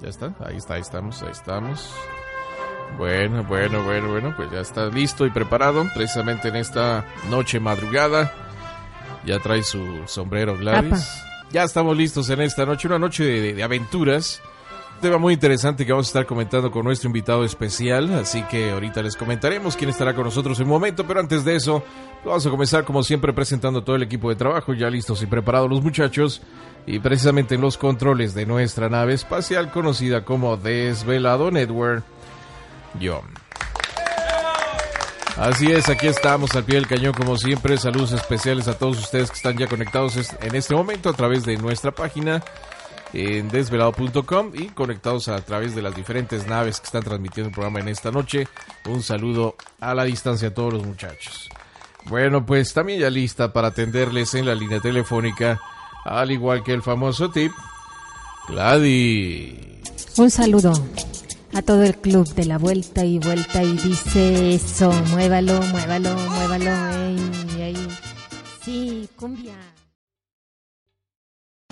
Ya está, ahí está, ahí estamos, ahí estamos. Bueno, bueno, bueno, bueno, pues ya está listo y preparado precisamente en esta noche madrugada. Ya trae su sombrero Gladys. Ya estamos listos en esta noche, una noche de, aventuras. Tema muy interesante que vamos a estar comentando con nuestro invitado especial, así que ahorita les comentaremos quién estará con nosotros en un momento, pero antes de eso, vamos a comenzar como siempre presentando todo el equipo de trabajo, ya listos y preparados los muchachos y precisamente en los controles de nuestra nave espacial conocida como Desvelado Network, yo. Así es, aquí estamos al pie del cañón como siempre. Saludos especiales a todos ustedes que están ya conectados en este momento a través de nuestra página en desvelado.com y conectados a través de las diferentes naves que están transmitiendo el programa en esta noche. Un saludo a la distancia a todos los muchachos. Bueno, pues también ya lista para atenderles en la línea telefónica al igual que el famoso tip, Gladys. Un saludo a todo el club de la vuelta y vuelta y dice eso, muévalo, muévalo, muévalo, ey, ey. Sí, cumbia.